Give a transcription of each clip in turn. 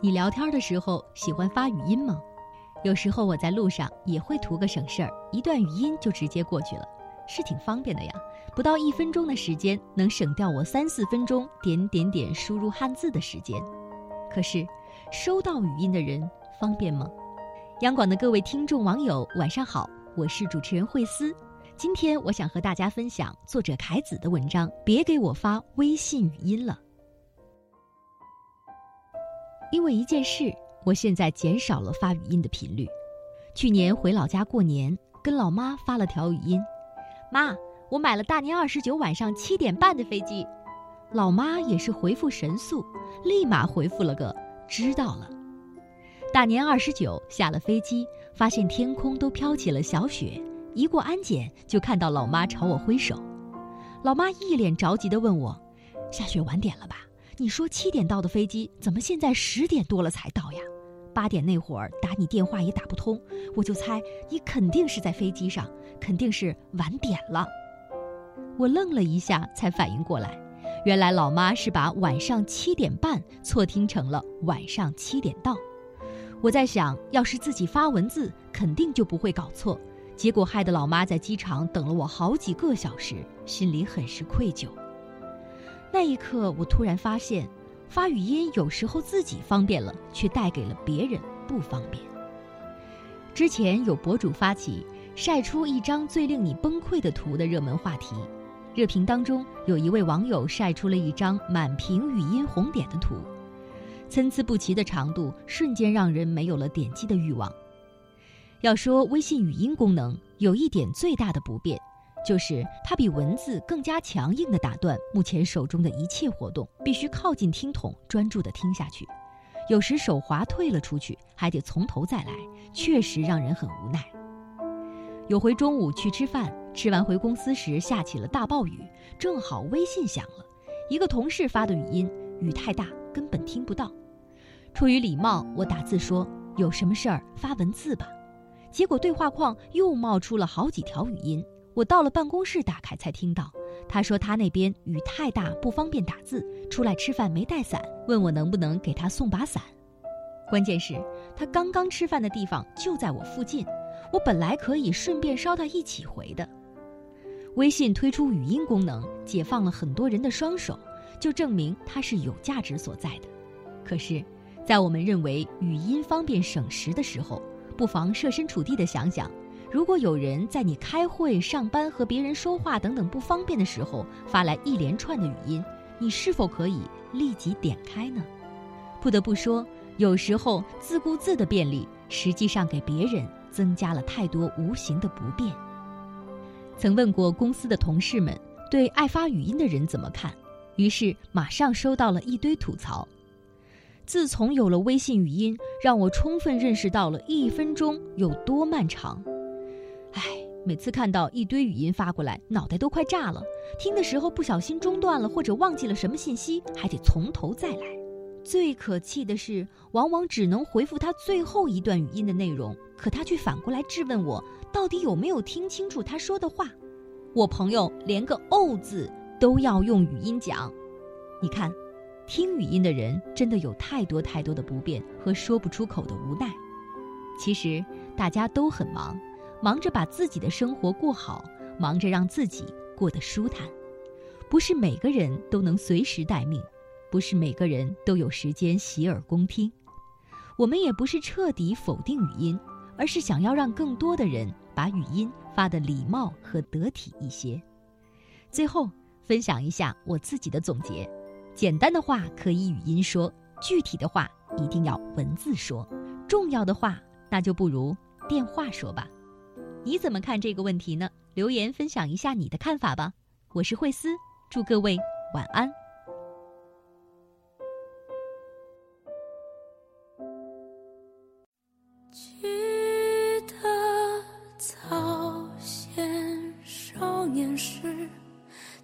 你聊天的时候喜欢发语音吗？有时候我在路上也会图个省事儿，一段语音就直接过去了，是挺方便的呀。不到一分钟的时间，能省掉我三四分钟点点点输入汉字的时间。可是，收到语音的人方便吗？央广的各位听众网友，晚上好，我是主持人慧思。今天我想和大家分享作者凯子的文章，别给我发微信语音了。因为一件事，我现在减少了发语音的频率。去年回老家过年，跟老妈发了条语音：“妈，我买了大年二十九晚上七点半的飞机。”老妈也是回复神速，立马回复了个“知道了”。大年二十九下了飞机，发现天空都飘起了小雪，一过安检就看到老妈朝我挥手。老妈一脸着急地问我：“下雪晚点了吧？”你说七点到的飞机，怎么现在十点多了才到呀？八点那会儿打你电话也打不通，我就猜你肯定是在飞机上，肯定是晚点了。我愣了一下，才反应过来，原来老妈是把晚上七点半错听成了晚上七点到。我在想，要是自己发文字，肯定就不会搞错，结果害得老妈在机场等了我好几个小时，心里很是愧疚。那一刻，我突然发现，发语音有时候自己方便了，却带给了别人不方便。之前有博主发起晒出一张最令你崩溃的图的热门话题，热评当中有一位网友晒出了一张满屏语音红点的图，参差不齐的长度瞬间让人没有了点击的欲望。要说微信语音功能有一点最大的不便。就是它比文字更加强硬的打断目前手中的一切活动，必须靠近听筒专注的听下去，有时手滑退了出去，还得从头再来，确实让人很无奈。有回中午去吃饭，吃完回公司时下起了大暴雨，正好微信响了，一个同事发的语音，雨太大根本听不到。出于礼貌，我打字说有什么事儿发文字吧，结果对话框又冒出了好几条语音。我到了办公室，打开才听到，他说他那边雨太大，不方便打字，出来吃饭没带伞，问我能不能给他送把伞。关键是，他刚刚吃饭的地方就在我附近，我本来可以顺便捎他一起回的。微信推出语音功能，解放了很多人的双手，就证明它是有价值所在的。可是，在我们认为语音方便省时的时候，不妨设身处地的想想。如果有人在你开会、上班和别人说话等等不方便的时候发来一连串的语音，你是否可以立即点开呢？不得不说，有时候自顾自的便利，实际上给别人增加了太多无形的不便。曾问过公司的同事们对爱发语音的人怎么看，于是马上收到了一堆吐槽。自从有了微信语音，让我充分认识到了一分钟有多漫长。唉，每次看到一堆语音发过来，脑袋都快炸了。听的时候不小心中断了，或者忘记了什么信息，还得从头再来。最可气的是，往往只能回复他最后一段语音的内容，可他却反过来质问我，到底有没有听清楚他说的话。我朋友连个“哦”字都要用语音讲，你看，听语音的人真的有太多太多的不便和说不出口的无奈。其实大家都很忙。忙着把自己的生活过好，忙着让自己过得舒坦，不是每个人都能随时待命，不是每个人都有时间洗耳恭听。我们也不是彻底否定语音，而是想要让更多的人把语音发得礼貌和得体一些。最后分享一下我自己的总结：简单的话可以语音说，具体的话一定要文字说，重要的话那就不如电话说吧。你怎么看这个问题呢？留言分享一下你的看法吧。我是慧思，祝各位晚安。记得早先少年时，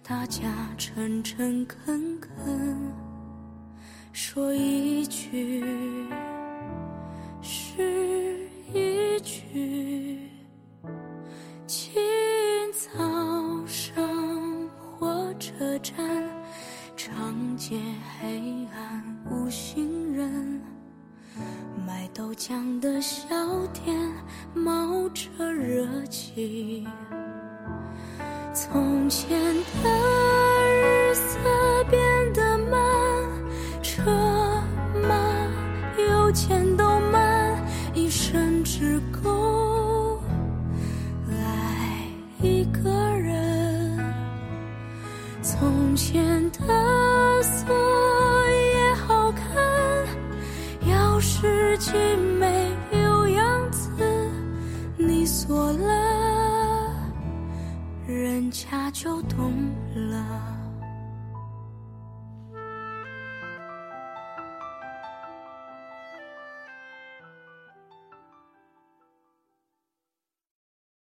大家诚诚恳恳，说一句长街黑。暗无行人。卖豆浆的小店冒着热气。从前的日色变得慢，车马邮件都慢，一生只够的锁也好看，钥匙精美有样子，你锁了。人家就懂了。